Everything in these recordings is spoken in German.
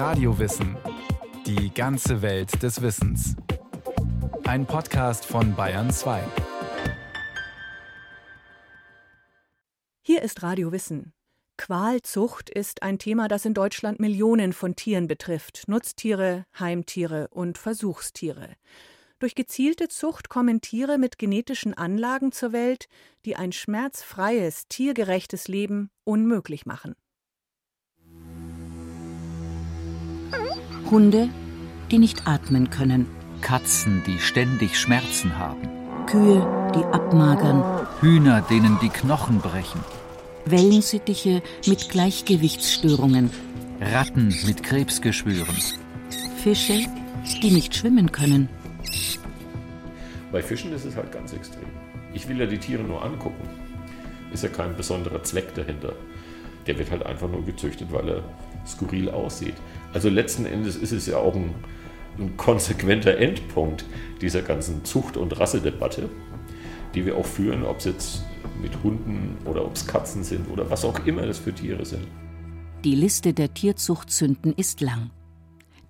Radiowissen. Die ganze Welt des Wissens. Ein Podcast von Bayern 2. Hier ist Radio Wissen. Qualzucht ist ein Thema, das in Deutschland Millionen von Tieren betrifft. Nutztiere, Heimtiere und Versuchstiere. Durch gezielte Zucht kommen Tiere mit genetischen Anlagen zur Welt, die ein schmerzfreies, tiergerechtes Leben unmöglich machen. Hunde, die nicht atmen können. Katzen, die ständig Schmerzen haben. Kühe, die abmagern. Hühner, denen die Knochen brechen. Wellensittiche mit Gleichgewichtsstörungen. Ratten mit Krebsgeschwüren. Fische, die nicht schwimmen können. Bei Fischen ist es halt ganz extrem. Ich will ja die Tiere nur angucken. Ist ja kein besonderer Zweck dahinter. Der wird halt einfach nur gezüchtet, weil er skurril aussieht. Also letzten Endes ist es ja auch ein, ein konsequenter Endpunkt dieser ganzen Zucht- und Rassedebatte, die wir auch führen, ob es jetzt mit Hunden oder ob es Katzen sind oder was auch immer das für Tiere sind. Die Liste der Tierzuchtsünden ist lang.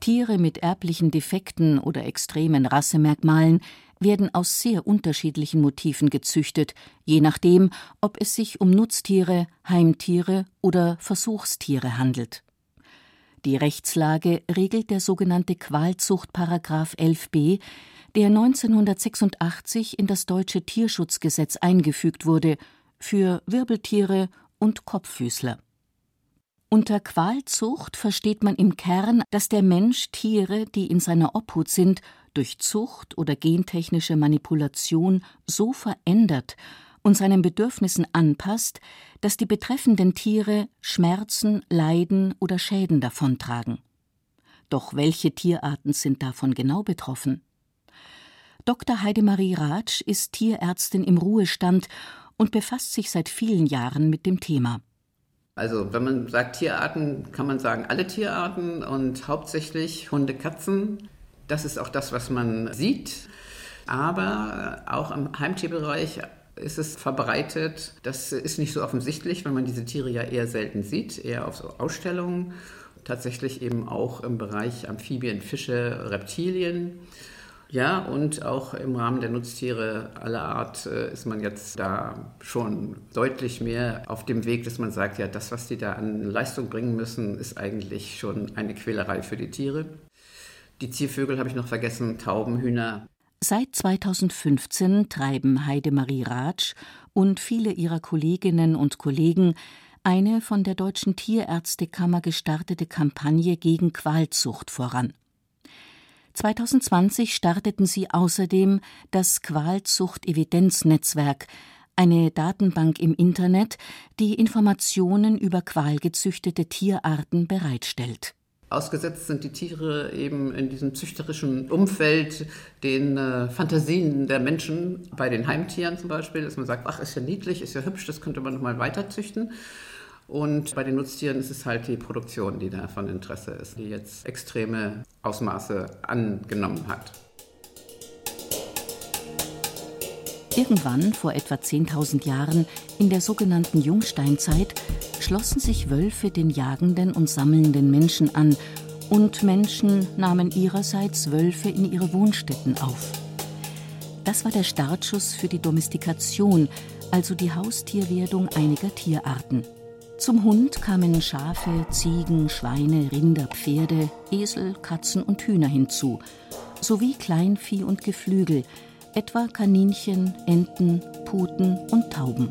Tiere mit erblichen Defekten oder extremen Rassemerkmalen werden aus sehr unterschiedlichen Motiven gezüchtet, je nachdem, ob es sich um Nutztiere, Heimtiere oder Versuchstiere handelt. Die Rechtslage regelt der sogenannte Qualzuchtparagraf 11b, der 1986 in das deutsche Tierschutzgesetz eingefügt wurde für Wirbeltiere und Kopffüßler. Unter Qualzucht versteht man im Kern, dass der Mensch Tiere, die in seiner Obhut sind, durch Zucht oder gentechnische Manipulation so verändert und seinen Bedürfnissen anpasst, dass die betreffenden Tiere Schmerzen, Leiden oder Schäden davontragen. Doch welche Tierarten sind davon genau betroffen? Dr. Heidemarie Ratsch ist Tierärztin im Ruhestand und befasst sich seit vielen Jahren mit dem Thema. Also wenn man sagt Tierarten, kann man sagen alle Tierarten und hauptsächlich Hunde, Katzen. Das ist auch das, was man sieht. Aber auch im Heimtierbereich ist es verbreitet. Das ist nicht so offensichtlich, weil man diese Tiere ja eher selten sieht, eher auf so Ausstellungen. Tatsächlich eben auch im Bereich Amphibien, Fische, Reptilien. Ja, und auch im Rahmen der Nutztiere aller Art äh, ist man jetzt da schon deutlich mehr auf dem Weg, dass man sagt, ja, das, was die da an Leistung bringen müssen, ist eigentlich schon eine Quälerei für die Tiere. Die Ziervögel habe ich noch vergessen, Tauben, Hühner. Seit 2015 treiben Heidemarie Ratsch und viele ihrer Kolleginnen und Kollegen eine von der Deutschen Tierärztekammer gestartete Kampagne gegen Qualzucht voran. 2020 starteten sie außerdem das Qualzucht-Evidenznetzwerk, eine Datenbank im Internet, die Informationen über qualgezüchtete Tierarten bereitstellt. Ausgesetzt sind die Tiere eben in diesem züchterischen Umfeld den äh, Fantasien der Menschen, bei den Heimtieren zum Beispiel, dass man sagt, ach, ist ja niedlich, ist ja hübsch, das könnte man noch mal weiter züchten. Und bei den Nutztieren ist es halt die Produktion, die da von Interesse ist, die jetzt extreme Ausmaße angenommen hat. Irgendwann vor etwa 10.000 Jahren, in der sogenannten Jungsteinzeit, schlossen sich Wölfe den jagenden und sammelnden Menschen an und Menschen nahmen ihrerseits Wölfe in ihre Wohnstätten auf. Das war der Startschuss für die Domestikation, also die Haustierwerdung einiger Tierarten. Zum Hund kamen Schafe, Ziegen, Schweine, Rinder, Pferde, Esel, Katzen und Hühner hinzu, sowie Kleinvieh und Geflügel, etwa Kaninchen, Enten, Puten und Tauben.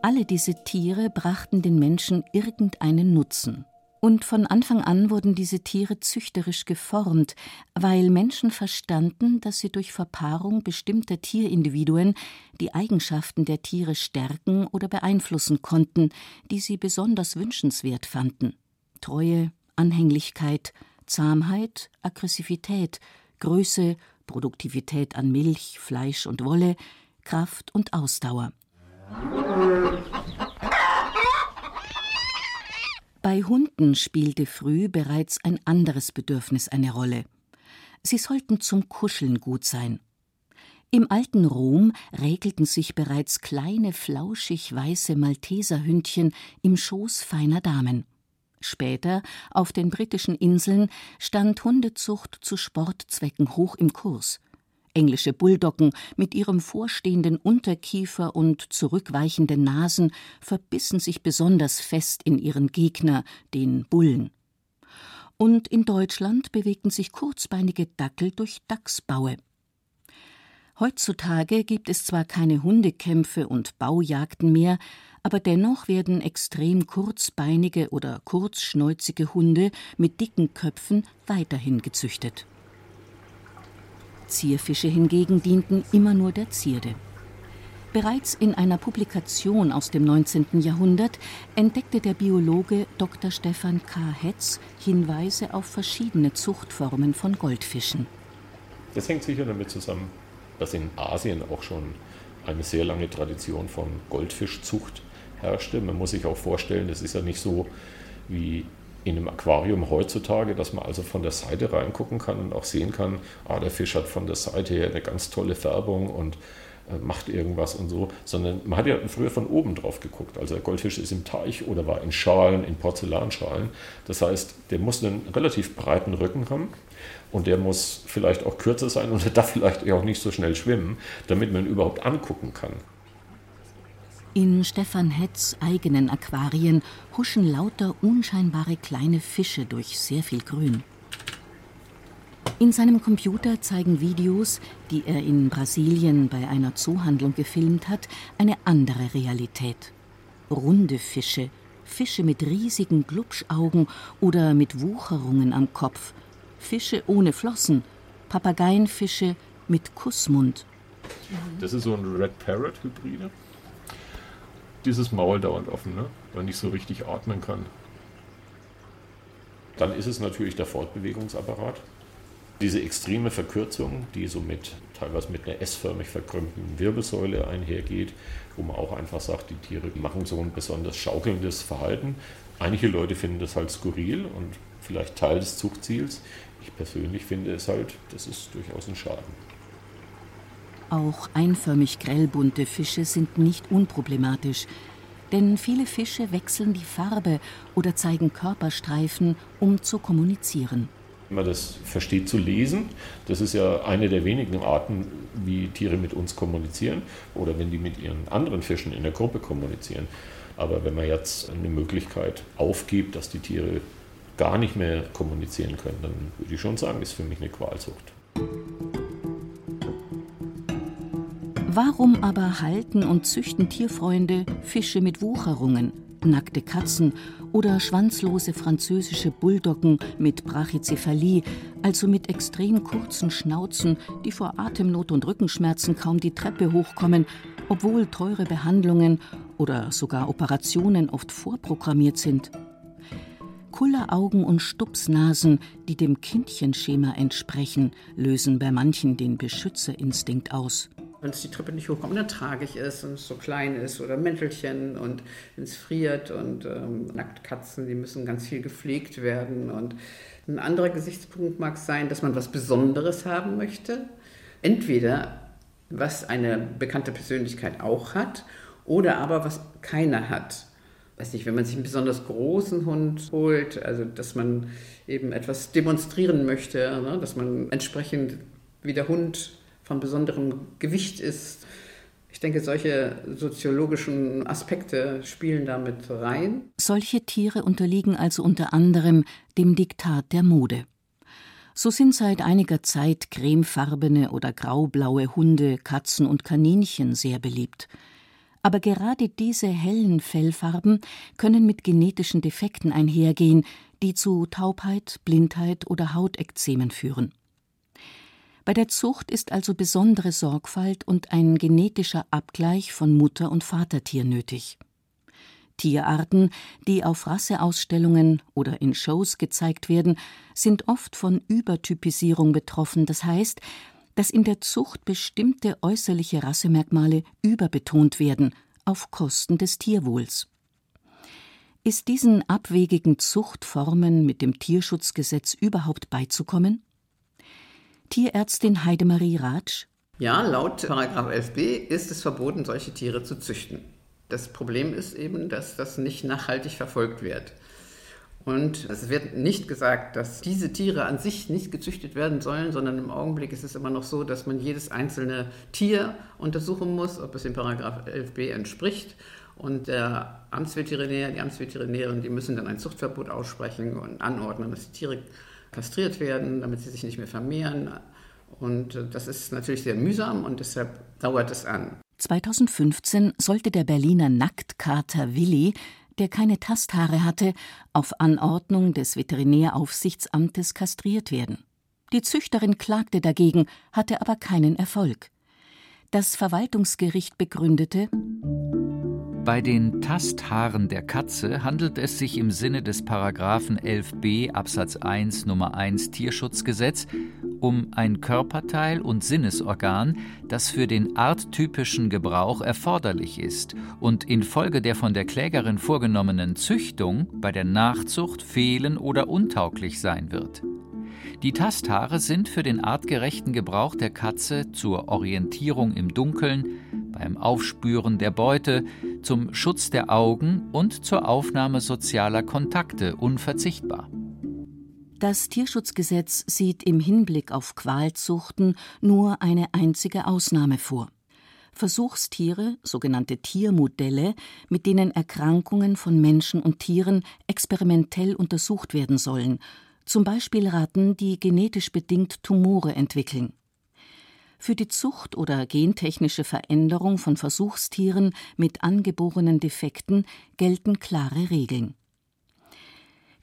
Alle diese Tiere brachten den Menschen irgendeinen Nutzen. Und von Anfang an wurden diese Tiere züchterisch geformt, weil Menschen verstanden, dass sie durch Verpaarung bestimmter Tierindividuen die Eigenschaften der Tiere stärken oder beeinflussen konnten, die sie besonders wünschenswert fanden. Treue, Anhänglichkeit, Zahmheit, Aggressivität, Größe, Produktivität an Milch, Fleisch und Wolle, Kraft und Ausdauer. Bei Hunden spielte früh bereits ein anderes Bedürfnis eine Rolle. Sie sollten zum Kuscheln gut sein. Im alten Rom räkelten sich bereits kleine flauschig weiße Malteserhündchen im Schoß feiner Damen. Später, auf den britischen Inseln, stand Hundezucht zu Sportzwecken hoch im Kurs. Englische Bulldoggen mit ihrem vorstehenden Unterkiefer und zurückweichenden Nasen verbissen sich besonders fest in ihren Gegner, den Bullen. Und in Deutschland bewegten sich kurzbeinige Dackel durch Dachsbaue. Heutzutage gibt es zwar keine Hundekämpfe und Baujagden mehr, aber dennoch werden extrem kurzbeinige oder kurzschnäuzige Hunde mit dicken Köpfen weiterhin gezüchtet. Zierfische hingegen dienten immer nur der Zierde. Bereits in einer Publikation aus dem 19. Jahrhundert entdeckte der Biologe Dr. Stefan K. Hetz Hinweise auf verschiedene Zuchtformen von Goldfischen. Das hängt sicher damit zusammen, dass in Asien auch schon eine sehr lange Tradition von Goldfischzucht herrschte. Man muss sich auch vorstellen, es ist ja nicht so wie in einem Aquarium heutzutage, dass man also von der Seite reingucken kann und auch sehen kann, ah, der Fisch hat von der Seite her eine ganz tolle Färbung und macht irgendwas und so, sondern man hat ja früher von oben drauf geguckt. Also der Goldfisch ist im Teich oder war in Schalen, in Porzellanschalen. Das heißt, der muss einen relativ breiten Rücken haben und der muss vielleicht auch kürzer sein und der darf vielleicht auch nicht so schnell schwimmen, damit man ihn überhaupt angucken kann. In Stefan Hetz eigenen Aquarien huschen lauter unscheinbare kleine Fische durch sehr viel Grün. In seinem Computer zeigen Videos, die er in Brasilien bei einer Zoohandlung gefilmt hat, eine andere Realität. Runde Fische, Fische mit riesigen Glubschaugen oder mit Wucherungen am Kopf, Fische ohne Flossen, Papageienfische mit Kussmund. Das ist so ein Red Parrot Hybride dieses Maul dauernd offen, ne? weil nicht so richtig atmen kann. Dann ist es natürlich der Fortbewegungsapparat. Diese extreme Verkürzung, die so mit teilweise mit einer S-förmig verkrümmten Wirbelsäule einhergeht, wo man auch einfach sagt, die Tiere machen so ein besonders schaukelndes Verhalten. Einige Leute finden das halt skurril und vielleicht Teil des Zuchtziels. Ich persönlich finde es halt, das ist durchaus ein Schaden. Auch einförmig grellbunte Fische sind nicht unproblematisch, denn viele Fische wechseln die Farbe oder zeigen Körperstreifen, um zu kommunizieren. Wenn man das versteht zu lesen, das ist ja eine der wenigen Arten, wie Tiere mit uns kommunizieren oder wenn die mit ihren anderen Fischen in der Gruppe kommunizieren. Aber wenn man jetzt eine Möglichkeit aufgibt, dass die Tiere gar nicht mehr kommunizieren können, dann würde ich schon sagen, ist für mich eine Qualzucht. Warum aber halten und züchten Tierfreunde Fische mit Wucherungen, nackte Katzen oder schwanzlose französische Bulldoggen mit Brachycephalie, also mit extrem kurzen Schnauzen, die vor Atemnot und Rückenschmerzen kaum die Treppe hochkommen, obwohl teure Behandlungen oder sogar Operationen oft vorprogrammiert sind? Kulleraugen und Stupsnasen, die dem Kindchenschema entsprechen, lösen bei manchen den Beschützerinstinkt aus wenn es die Treppe nicht hochkommt, dann tragig ist und es so klein ist oder Mäntelchen und wenn es friert und ähm, Nacktkatzen, die müssen ganz viel gepflegt werden. Und ein anderer Gesichtspunkt mag sein, dass man was Besonderes haben möchte. Entweder was eine bekannte Persönlichkeit auch hat oder aber was keiner hat. Weiß nicht, wenn man sich einen besonders großen Hund holt, also dass man eben etwas demonstrieren möchte, ne, dass man entsprechend wie der Hund von besonderem Gewicht ist. Ich denke, solche soziologischen Aspekte spielen damit rein. Solche Tiere unterliegen also unter anderem dem Diktat der Mode. So sind seit einiger Zeit cremefarbene oder graublaue Hunde, Katzen und Kaninchen sehr beliebt. Aber gerade diese hellen Fellfarben können mit genetischen Defekten einhergehen, die zu Taubheit, Blindheit oder Hautekzemen führen. Bei der Zucht ist also besondere Sorgfalt und ein genetischer Abgleich von Mutter- und Vatertier nötig. Tierarten, die auf Rasseausstellungen oder in Shows gezeigt werden, sind oft von Übertypisierung betroffen, das heißt, dass in der Zucht bestimmte äußerliche Rassemerkmale überbetont werden, auf Kosten des Tierwohls. Ist diesen abwegigen Zuchtformen mit dem Tierschutzgesetz überhaupt beizukommen? Tierärztin Heidemarie Ratsch. Ja, laut 11b ist es verboten, solche Tiere zu züchten. Das Problem ist eben, dass das nicht nachhaltig verfolgt wird. Und es wird nicht gesagt, dass diese Tiere an sich nicht gezüchtet werden sollen, sondern im Augenblick ist es immer noch so, dass man jedes einzelne Tier untersuchen muss, ob es dem Paragraph 11b entspricht. Und der Amtsveterinär, die Amtsveterinärin, die müssen dann ein Zuchtverbot aussprechen und anordnen, dass die Tiere kastriert werden, damit sie sich nicht mehr vermehren. Und äh, das ist natürlich sehr mühsam und deshalb dauert es an. 2015 sollte der Berliner Nacktkater Willi, der keine Tasthaare hatte, auf Anordnung des Veterinäraufsichtsamtes kastriert werden. Die Züchterin klagte dagegen, hatte aber keinen Erfolg. Das Verwaltungsgericht begründete bei den Tasthaaren der Katze handelt es sich im Sinne des Paragraphen 11b Absatz 1 Nummer 1 Tierschutzgesetz um ein Körperteil und Sinnesorgan, das für den arttypischen Gebrauch erforderlich ist und infolge der von der Klägerin vorgenommenen Züchtung bei der Nachzucht fehlen oder untauglich sein wird. Die Tasthaare sind für den artgerechten Gebrauch der Katze zur Orientierung im Dunkeln, beim Aufspüren der Beute, zum Schutz der Augen und zur Aufnahme sozialer Kontakte unverzichtbar. Das Tierschutzgesetz sieht im Hinblick auf Qualzuchten nur eine einzige Ausnahme vor. Versuchstiere, sogenannte Tiermodelle, mit denen Erkrankungen von Menschen und Tieren experimentell untersucht werden sollen, zum Beispiel Ratten, die genetisch bedingt Tumore entwickeln. Für die Zucht oder gentechnische Veränderung von Versuchstieren mit angeborenen Defekten gelten klare Regeln.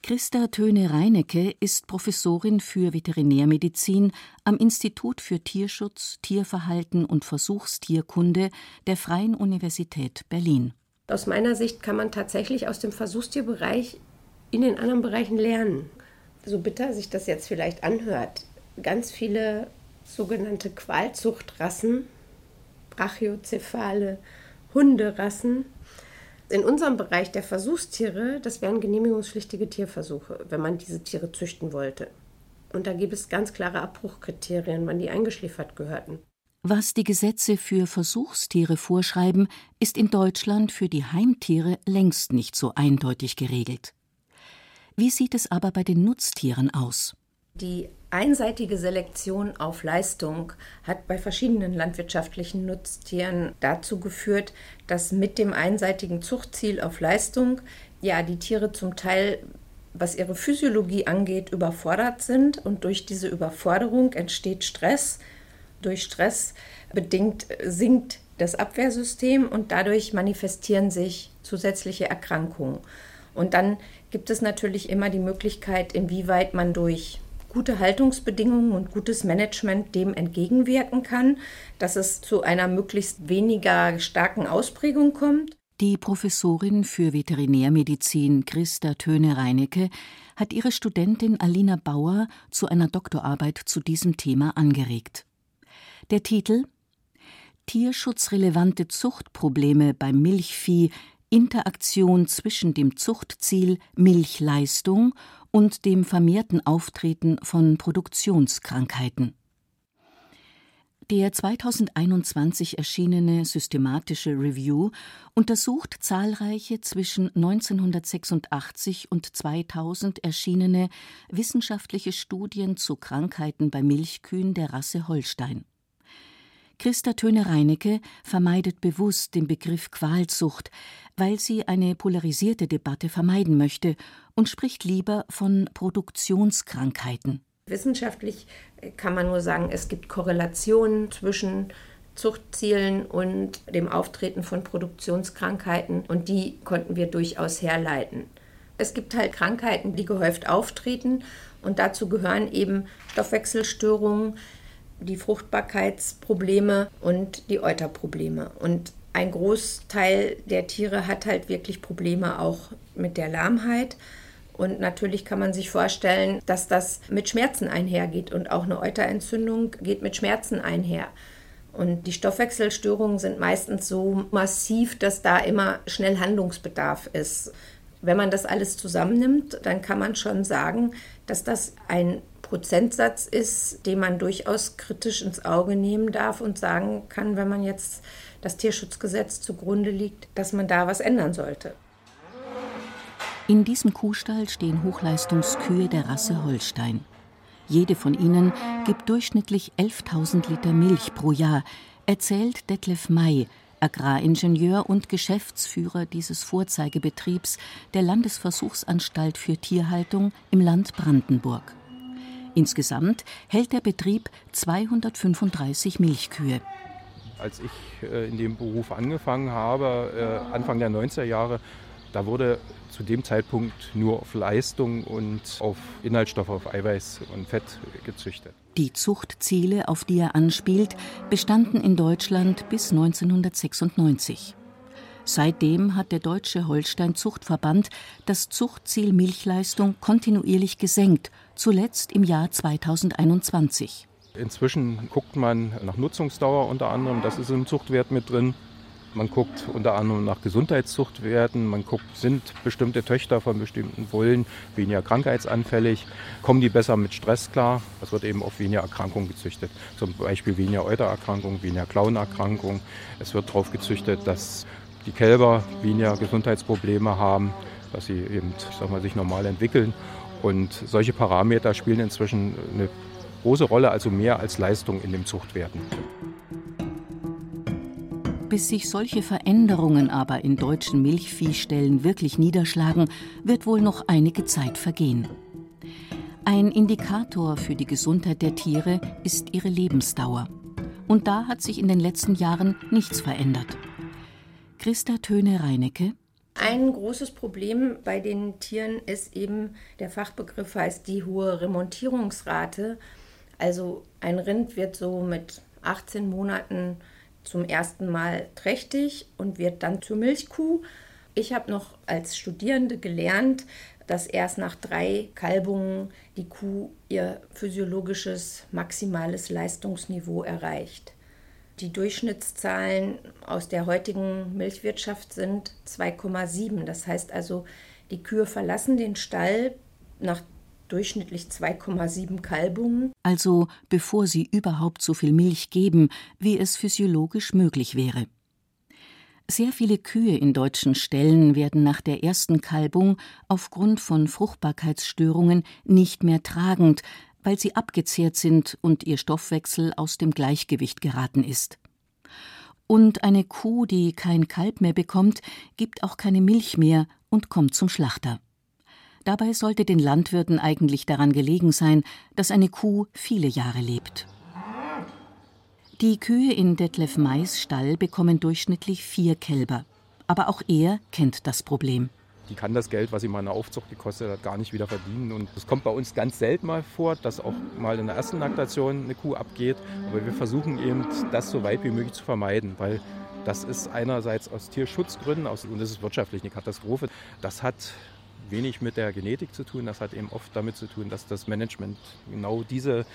Christa Töne-Reinecke ist Professorin für Veterinärmedizin am Institut für Tierschutz, Tierverhalten und Versuchstierkunde der Freien Universität Berlin. Aus meiner Sicht kann man tatsächlich aus dem Versuchstierbereich in den anderen Bereichen lernen. So bitter sich das jetzt vielleicht anhört, ganz viele sogenannte Qualzuchtrassen, brachiozephale Hunderassen. In unserem Bereich der Versuchstiere, das wären genehmigungspflichtige Tierversuche, wenn man diese Tiere züchten wollte. Und da gibt es ganz klare Abbruchkriterien, wann die eingeschliefert gehörten. Was die Gesetze für Versuchstiere vorschreiben, ist in Deutschland für die Heimtiere längst nicht so eindeutig geregelt. Wie sieht es aber bei den Nutztieren aus? Die einseitige Selektion auf Leistung hat bei verschiedenen landwirtschaftlichen Nutztieren dazu geführt, dass mit dem einseitigen Zuchtziel auf Leistung ja die Tiere zum Teil was ihre Physiologie angeht, überfordert sind und durch diese Überforderung entsteht Stress. Durch Stress bedingt sinkt das Abwehrsystem und dadurch manifestieren sich zusätzliche Erkrankungen. Und dann gibt es natürlich immer die Möglichkeit, inwieweit man durch gute Haltungsbedingungen und gutes Management dem entgegenwirken kann, dass es zu einer möglichst weniger starken Ausprägung kommt. Die Professorin für Veterinärmedizin Christa Töne-Reinecke hat ihre Studentin Alina Bauer zu einer Doktorarbeit zu diesem Thema angeregt. Der Titel Tierschutzrelevante Zuchtprobleme beim Milchvieh Interaktion zwischen dem Zuchtziel Milchleistung und dem vermehrten Auftreten von Produktionskrankheiten. Der 2021 erschienene systematische Review untersucht zahlreiche zwischen 1986 und 2000 erschienene wissenschaftliche Studien zu Krankheiten bei Milchkühen der Rasse Holstein. Christa Töne-Reinecke vermeidet bewusst den Begriff Qualzucht, weil sie eine polarisierte Debatte vermeiden möchte und spricht lieber von Produktionskrankheiten. Wissenschaftlich kann man nur sagen, es gibt Korrelationen zwischen Zuchtzielen und dem Auftreten von Produktionskrankheiten und die konnten wir durchaus herleiten. Es gibt halt Krankheiten, die gehäuft auftreten und dazu gehören eben Stoffwechselstörungen, die Fruchtbarkeitsprobleme und die Euterprobleme. Und ein Großteil der Tiere hat halt wirklich Probleme auch mit der Lahmheit. Und natürlich kann man sich vorstellen, dass das mit Schmerzen einhergeht. Und auch eine Euterentzündung geht mit Schmerzen einher. Und die Stoffwechselstörungen sind meistens so massiv, dass da immer schnell Handlungsbedarf ist. Wenn man das alles zusammennimmt, dann kann man schon sagen, dass das ein Prozentsatz ist, den man durchaus kritisch ins Auge nehmen darf und sagen kann, wenn man jetzt das Tierschutzgesetz zugrunde liegt, dass man da was ändern sollte. In diesem Kuhstall stehen Hochleistungskühe der Rasse Holstein. Jede von ihnen gibt durchschnittlich 11.000 Liter Milch pro Jahr, erzählt Detlef May, Agraringenieur und Geschäftsführer dieses Vorzeigebetriebs der Landesversuchsanstalt für Tierhaltung im Land Brandenburg. Insgesamt hält der Betrieb 235 Milchkühe. Als ich äh, in dem Beruf angefangen habe, äh, Anfang der 90er Jahre, da wurde zu dem Zeitpunkt nur auf Leistung und auf Inhaltsstoffe, auf Eiweiß und Fett gezüchtet. Die Zuchtziele, auf die er anspielt, bestanden in Deutschland bis 1996. Seitdem hat der Deutsche Holstein-Zuchtverband das Zuchtziel Milchleistung kontinuierlich gesenkt, zuletzt im Jahr 2021. Inzwischen guckt man nach Nutzungsdauer unter anderem, das ist im Zuchtwert mit drin. Man guckt unter anderem nach Gesundheitszuchtwerten, man guckt, sind bestimmte Töchter von bestimmten Bullen weniger krankheitsanfällig, kommen die besser mit Stress klar. Es wird eben auf weniger Erkrankungen gezüchtet, zum Beispiel weniger Eutererkrankungen, weniger Klauenerkrankungen. Es wird darauf gezüchtet, dass die Kälber weniger Gesundheitsprobleme haben, dass sie eben, sag mal, sich normal entwickeln. Und solche Parameter spielen inzwischen eine große Rolle, also mehr als Leistung in den Zuchtwerten. Bis sich solche Veränderungen aber in deutschen Milchviehställen wirklich niederschlagen, wird wohl noch einige Zeit vergehen. Ein Indikator für die Gesundheit der Tiere ist ihre Lebensdauer. Und da hat sich in den letzten Jahren nichts verändert. Christa Töne-Reinecke. Ein großes Problem bei den Tieren ist eben, der Fachbegriff heißt die hohe Remontierungsrate. Also ein Rind wird so mit 18 Monaten zum ersten Mal trächtig und wird dann zur Milchkuh. Ich habe noch als Studierende gelernt, dass erst nach drei Kalbungen die Kuh ihr physiologisches maximales Leistungsniveau erreicht. Die Durchschnittszahlen aus der heutigen Milchwirtschaft sind 2,7. Das heißt also, die Kühe verlassen den Stall nach durchschnittlich 2,7 Kalbungen. Also bevor sie überhaupt so viel Milch geben, wie es physiologisch möglich wäre. Sehr viele Kühe in deutschen Ställen werden nach der ersten Kalbung aufgrund von Fruchtbarkeitsstörungen nicht mehr tragend, weil sie abgezehrt sind und ihr Stoffwechsel aus dem Gleichgewicht geraten ist. Und eine Kuh, die kein Kalb mehr bekommt, gibt auch keine Milch mehr und kommt zum Schlachter. Dabei sollte den Landwirten eigentlich daran gelegen sein, dass eine Kuh viele Jahre lebt. Die Kühe in Detlef Mais Stall bekommen durchschnittlich vier Kälber. Aber auch er kennt das Problem. Die kann das Geld, was sie mal in der Aufzucht gekostet hat, gar nicht wieder verdienen. Und es kommt bei uns ganz selten mal vor, dass auch mal in der ersten Laktation eine Kuh abgeht. Aber wir versuchen eben, das so weit wie möglich zu vermeiden, weil das ist einerseits aus Tierschutzgründen aus, und das ist wirtschaftlich eine Katastrophe. Das hat wenig mit der Genetik zu tun. Das hat eben oft damit zu tun, dass das Management genau diese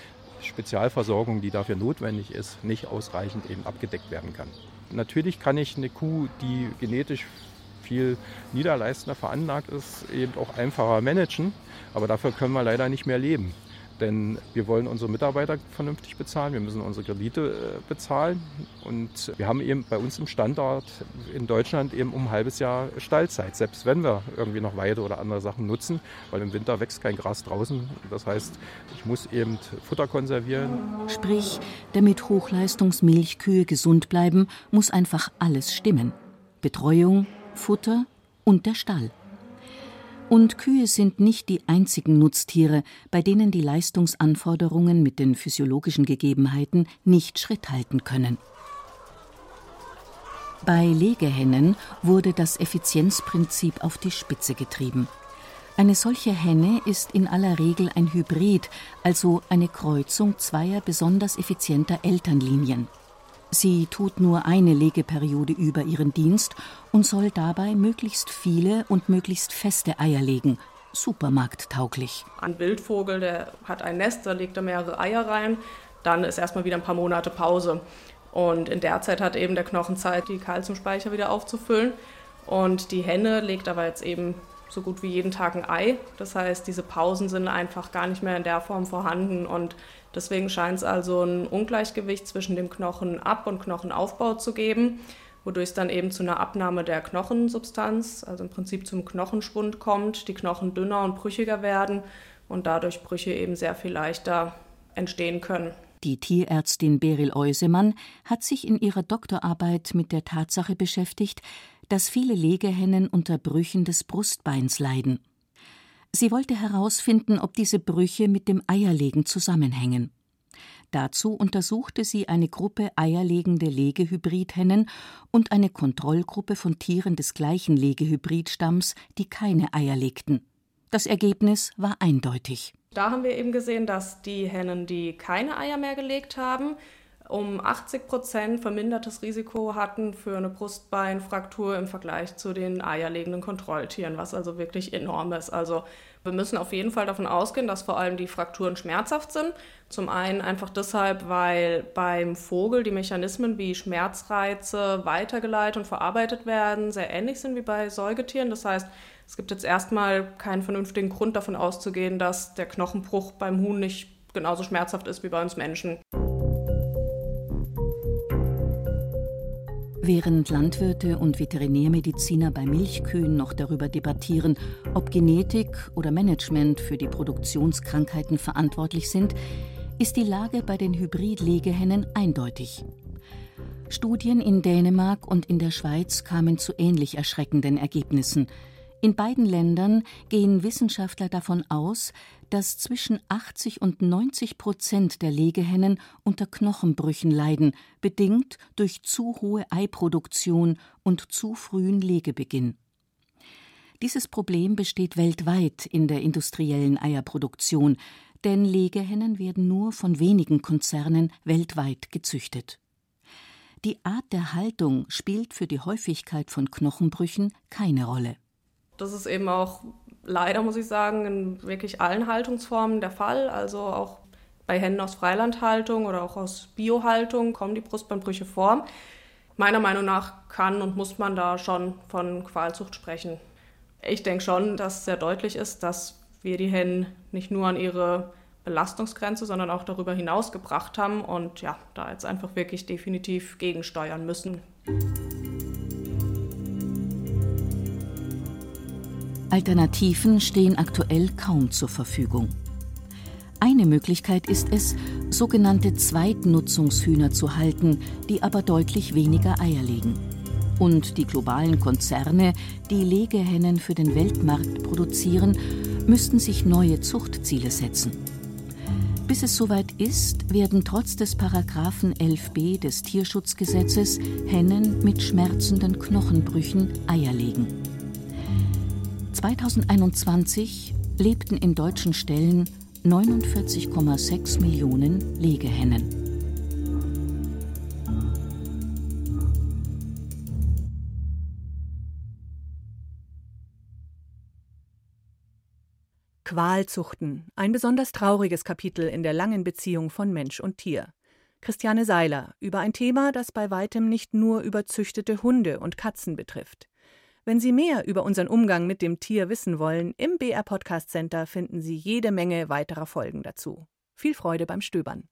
Spezialversorgung, die dafür notwendig ist, nicht ausreichend eben abgedeckt werden kann. Natürlich kann ich eine Kuh, die genetisch viel niederleistender veranlagt ist, eben auch einfacher managen, aber dafür können wir leider nicht mehr leben. Denn wir wollen unsere Mitarbeiter vernünftig bezahlen, wir müssen unsere Kredite äh, bezahlen und wir haben eben bei uns im Standort in Deutschland eben um ein halbes Jahr Stallzeit, selbst wenn wir irgendwie noch Weide oder andere Sachen nutzen, weil im Winter wächst kein Gras draußen. Das heißt, ich muss eben Futter konservieren. Sprich, damit Hochleistungsmilchkühe gesund bleiben, muss einfach alles stimmen. Betreuung, Futter und der Stall. Und Kühe sind nicht die einzigen Nutztiere, bei denen die Leistungsanforderungen mit den physiologischen Gegebenheiten nicht Schritt halten können. Bei Legehennen wurde das Effizienzprinzip auf die Spitze getrieben. Eine solche Henne ist in aller Regel ein Hybrid, also eine Kreuzung zweier besonders effizienter Elternlinien. Sie tut nur eine Legeperiode über ihren Dienst und soll dabei möglichst viele und möglichst feste Eier legen. Supermarkttauglich. Ein Wildvogel, der hat ein Nest, da legt er mehrere Eier rein. Dann ist erstmal wieder ein paar Monate Pause. Und in der Zeit hat eben der Knochen Zeit, die Kalziumspeicher wieder aufzufüllen. Und die Henne legt aber jetzt eben so gut wie jeden Tag ein Ei. Das heißt, diese Pausen sind einfach gar nicht mehr in der Form vorhanden und Deswegen scheint es also ein Ungleichgewicht zwischen dem Knochenab- und Knochenaufbau zu geben. wodurch es dann eben zu einer Abnahme der Knochensubstanz, also im Prinzip zum Knochenschwund kommt, die Knochen dünner und brüchiger werden und dadurch Brüche eben sehr viel leichter entstehen können. Die Tierärztin Beryl Eusemann hat sich in ihrer Doktorarbeit mit der Tatsache beschäftigt, dass viele Legehennen unter Brüchen des Brustbeins leiden. Sie wollte herausfinden, ob diese Brüche mit dem Eierlegen zusammenhängen. Dazu untersuchte sie eine Gruppe eierlegende Legehybridhennen und eine Kontrollgruppe von Tieren des gleichen Legehybridstamms, die keine Eier legten. Das Ergebnis war eindeutig. Da haben wir eben gesehen, dass die Hennen, die keine Eier mehr gelegt haben, um 80 Prozent vermindertes Risiko hatten für eine Brustbeinfraktur im Vergleich zu den eierlegenden Kontrolltieren, was also wirklich enorm ist. Also wir müssen auf jeden Fall davon ausgehen, dass vor allem die Frakturen schmerzhaft sind. Zum einen einfach deshalb, weil beim Vogel die Mechanismen wie Schmerzreize weitergeleitet und verarbeitet werden, sehr ähnlich sind wie bei Säugetieren. Das heißt, es gibt jetzt erstmal keinen vernünftigen Grund davon auszugehen, dass der Knochenbruch beim Huhn nicht genauso schmerzhaft ist wie bei uns Menschen. Während Landwirte und Veterinärmediziner bei Milchkühen noch darüber debattieren, ob Genetik oder Management für die Produktionskrankheiten verantwortlich sind, ist die Lage bei den Hybrid-Legehennen eindeutig. Studien in Dänemark und in der Schweiz kamen zu ähnlich erschreckenden Ergebnissen – in beiden Ländern gehen Wissenschaftler davon aus, dass zwischen 80 und 90 Prozent der Legehennen unter Knochenbrüchen leiden, bedingt durch zu hohe Eiproduktion und zu frühen Legebeginn. Dieses Problem besteht weltweit in der industriellen Eierproduktion, denn Legehennen werden nur von wenigen Konzernen weltweit gezüchtet. Die Art der Haltung spielt für die Häufigkeit von Knochenbrüchen keine Rolle. Das ist eben auch leider, muss ich sagen, in wirklich allen Haltungsformen der Fall. Also auch bei Hennen aus Freilandhaltung oder auch aus Biohaltung kommen die Brustbandbrüche vor. Meiner Meinung nach kann und muss man da schon von Qualzucht sprechen. Ich denke schon, dass sehr deutlich ist, dass wir die Hennen nicht nur an ihre Belastungsgrenze, sondern auch darüber hinaus gebracht haben und ja, da jetzt einfach wirklich definitiv gegensteuern müssen. Alternativen stehen aktuell kaum zur Verfügung. Eine Möglichkeit ist es, sogenannte Zweitnutzungshühner zu halten, die aber deutlich weniger Eier legen. Und die globalen Konzerne, die Legehennen für den Weltmarkt produzieren, müssten sich neue Zuchtziele setzen. Bis es soweit ist, werden trotz des Paragraphen 11b des Tierschutzgesetzes Hennen mit schmerzenden Knochenbrüchen Eier legen. 2021 lebten in deutschen Ställen 49,6 Millionen Legehennen. Qualzuchten, ein besonders trauriges Kapitel in der langen Beziehung von Mensch und Tier. Christiane Seiler über ein Thema, das bei weitem nicht nur überzüchtete Hunde und Katzen betrifft. Wenn Sie mehr über unseren Umgang mit dem Tier wissen wollen, im BR Podcast Center finden Sie jede Menge weiterer Folgen dazu. Viel Freude beim Stöbern.